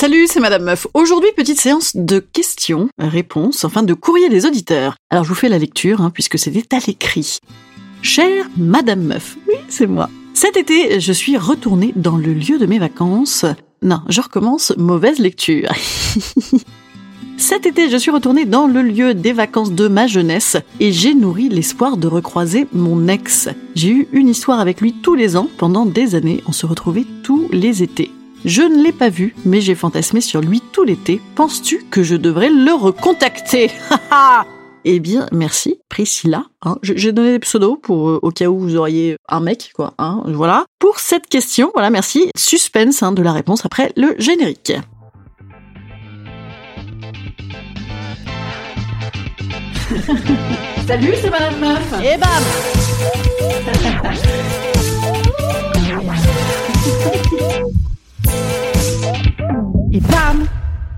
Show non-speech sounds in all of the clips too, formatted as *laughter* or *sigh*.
Salut, c'est Madame Meuf. Aujourd'hui, petite séance de questions, réponses, enfin de courrier des auditeurs. Alors je vous fais la lecture, hein, puisque c'était à l'écrit. Chère Madame Meuf, oui, c'est moi. Cet été, je suis retournée dans le lieu de mes vacances. Non, je recommence, mauvaise lecture. *laughs* Cet été, je suis retournée dans le lieu des vacances de ma jeunesse et j'ai nourri l'espoir de recroiser mon ex. J'ai eu une histoire avec lui tous les ans, pendant des années, on se retrouvait tous les étés. Je ne l'ai pas vu, mais j'ai fantasmé sur lui tout l'été. Penses-tu que je devrais le recontacter? *laughs* Eh bien, merci, Priscilla. Hein. j'ai donné des pseudos pour euh, au cas où vous auriez un mec, quoi. Hein, voilà. Pour cette question, voilà, merci. Suspense hein, de la réponse après le générique. *laughs* Salut, c'est Madame Meuf. Et bam *laughs* Et bam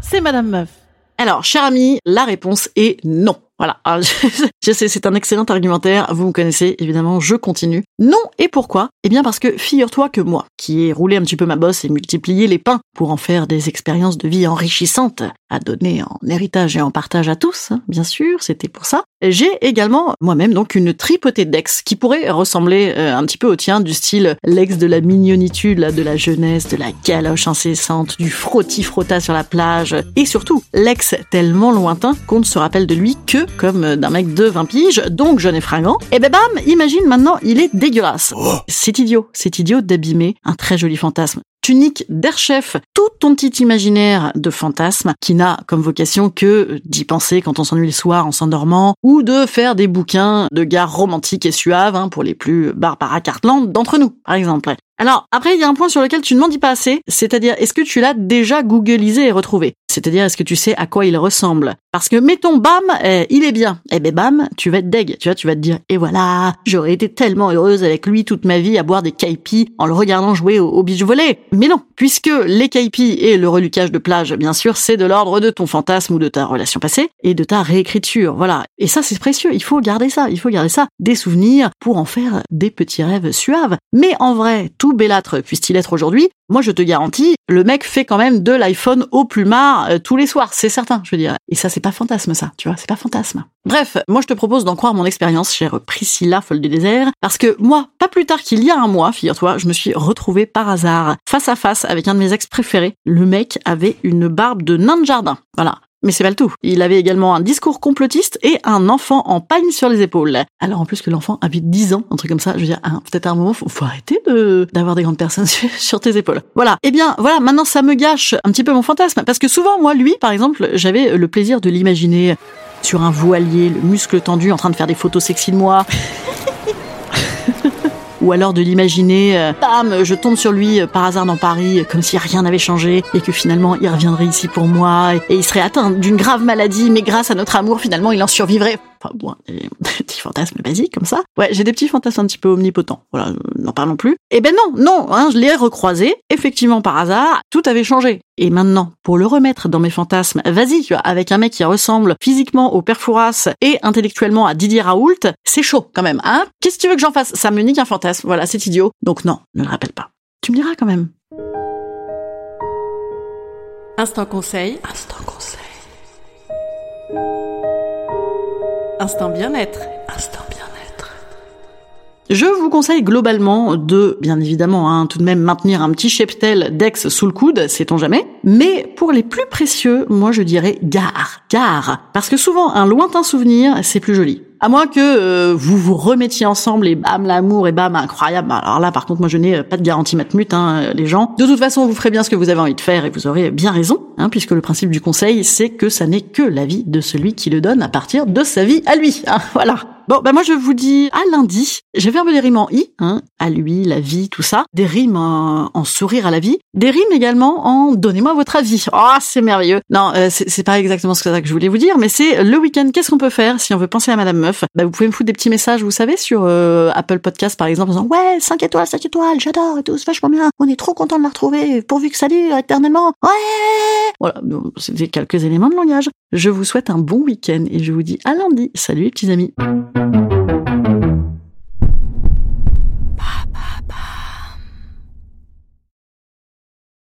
C'est Madame Meuf. Alors, cher ami, la réponse est non. Voilà. Ah, *laughs* je sais, c'est un excellent argumentaire. Vous me connaissez, évidemment, je continue. Non, et pourquoi? Eh bien parce que figure-toi que moi, qui ai roulé un petit peu ma bosse et multiplié les pains pour en faire des expériences de vie enrichissantes, à donner en héritage et en partage à tous, hein, bien sûr, c'était pour ça. J'ai également moi-même donc une tripotée d'ex qui pourrait ressembler euh, un petit peu au tien, du style l'ex de la mignonitude, là, de la jeunesse, de la galoche incessante, du frotti-frotta sur la plage, et surtout l'ex tellement lointain qu'on ne se rappelle de lui que comme d'un mec de 20 piges, donc jeune et fringant. Et ben bam, imagine maintenant, il est dégueulasse. Oh. C'est idiot, c'est idiot d'abîmer un très joli fantasme tunique d'Airchef, tout ton petit imaginaire de fantasme qui n'a comme vocation que d'y penser quand on s'ennuie le soir en s'endormant ou de faire des bouquins de gares romantiques et suaves hein, pour les plus Barbara Cartland d'entre nous, par exemple. Alors, après, il y a un point sur lequel tu ne m'en dis pas assez, c'est-à-dire, est-ce que tu l'as déjà googlisé et retrouvé? C'est-à-dire, est-ce que tu sais à quoi il ressemble? Parce que, mettons, bam, eh, il est bien. Eh ben, bam, tu vas être deg, tu vois, tu vas te dire, et voilà, j'aurais été tellement heureuse avec lui toute ma vie à boire des caipis en le regardant jouer au, au beach volley. Mais non, puisque les caipis et le relucage de plage, bien sûr, c'est de l'ordre de ton fantasme ou de ta relation passée et de ta réécriture, voilà. Et ça, c'est précieux, il faut garder ça, il faut garder ça, des souvenirs pour en faire des petits rêves suaves. Mais en vrai, tout bellâtre puisse-t-il être aujourd'hui, moi je te garantis, le mec fait quand même de l'iPhone au plumard euh, tous les soirs, c'est certain, je veux dire. Et ça, c'est pas fantasme, ça, tu vois, c'est pas fantasme. Bref, moi je te propose d'en croire mon expérience, chère Priscilla, folle du désert, parce que moi, pas plus tard qu'il y a un mois, figure-toi, je me suis retrouvée par hasard, face à face avec un de mes ex préférés. Le mec avait une barbe de nain de jardin. Voilà. Mais c'est pas le tout. Il avait également un discours complotiste et un enfant en pagne sur les épaules. Alors en plus que l'enfant avait 10 ans, un truc comme ça, je veux dire, hein, peut-être à un moment, faut, faut arrêter de d'avoir des grandes personnes *laughs* sur tes épaules. Voilà. Eh bien, voilà, maintenant ça me gâche un petit peu mon fantasme. Parce que souvent, moi, lui, par exemple, j'avais le plaisir de l'imaginer sur un voilier, le muscle tendu, en train de faire des photos sexy de moi. Ou alors de l'imaginer, euh, bam, je tombe sur lui euh, par hasard dans Paris, euh, comme si rien n'avait changé, et que finalement il reviendrait ici pour moi, et, il serait atteint d'une grave maladie, mais grâce à notre amour, finalement il en survivrait. Enfin bon, *laughs* des petits fantasmes basiques comme ça. Ouais, j'ai des petits fantasmes un petit peu omnipotents. Voilà, n'en parlons plus. Eh ben non, non, hein, je l'ai recroisé, effectivement par hasard, tout avait changé. Et maintenant, pour le remettre dans mes fantasmes, vas-y, tu vois, avec un mec qui ressemble physiquement au père Fouras et intellectuellement à Didier Raoult, c'est chaud quand même, hein Qu'est-ce que tu veux que j'en fasse? Ça me nique un fantasme, voilà, c'est idiot. Donc non, ne le rappelle pas. Tu me diras quand même. Instant conseil. Instant conseil. Instant bien-être. Instant bien-être. Je vous conseille globalement de, bien évidemment, hein, tout de même maintenir un petit cheptel d'ex sous le coude, sait-on jamais. Mais pour les plus précieux, moi je dirais gare, gare. Parce que souvent, un lointain souvenir, c'est plus joli. À moins que euh, vous vous remettiez ensemble et bam l'amour et bam incroyable. Alors là par contre moi je n'ai pas de garantie matmut hein, les gens. De toute façon vous ferez bien ce que vous avez envie de faire et vous aurez bien raison hein, puisque le principe du conseil c'est que ça n'est que la vie de celui qui le donne à partir de sa vie à lui. Hein, *laughs* voilà. Bon, bah moi je vous dis à lundi. J'ai peu des rimes en i, hein, à lui, la vie, tout ça. Des rimes en, sourire à la vie. Des rimes également en donnez-moi votre avis. Oh, c'est merveilleux. Non, euh, c'est pas exactement ce que je voulais vous dire, mais c'est le week-end. Qu'est-ce qu'on peut faire si on veut penser à Madame Meuf? Bah vous pouvez me foutre des petits messages, vous savez, sur euh, Apple Podcast par exemple, en disant ouais 5 étoiles, 5 étoiles, j'adore et tout, c'est vachement bien. On est trop content de la retrouver, pourvu que ça dure éternellement. Ouais. Voilà, c'était quelques éléments de langage. Je vous souhaite un bon week-end et je vous dis à lundi. Salut petits amis.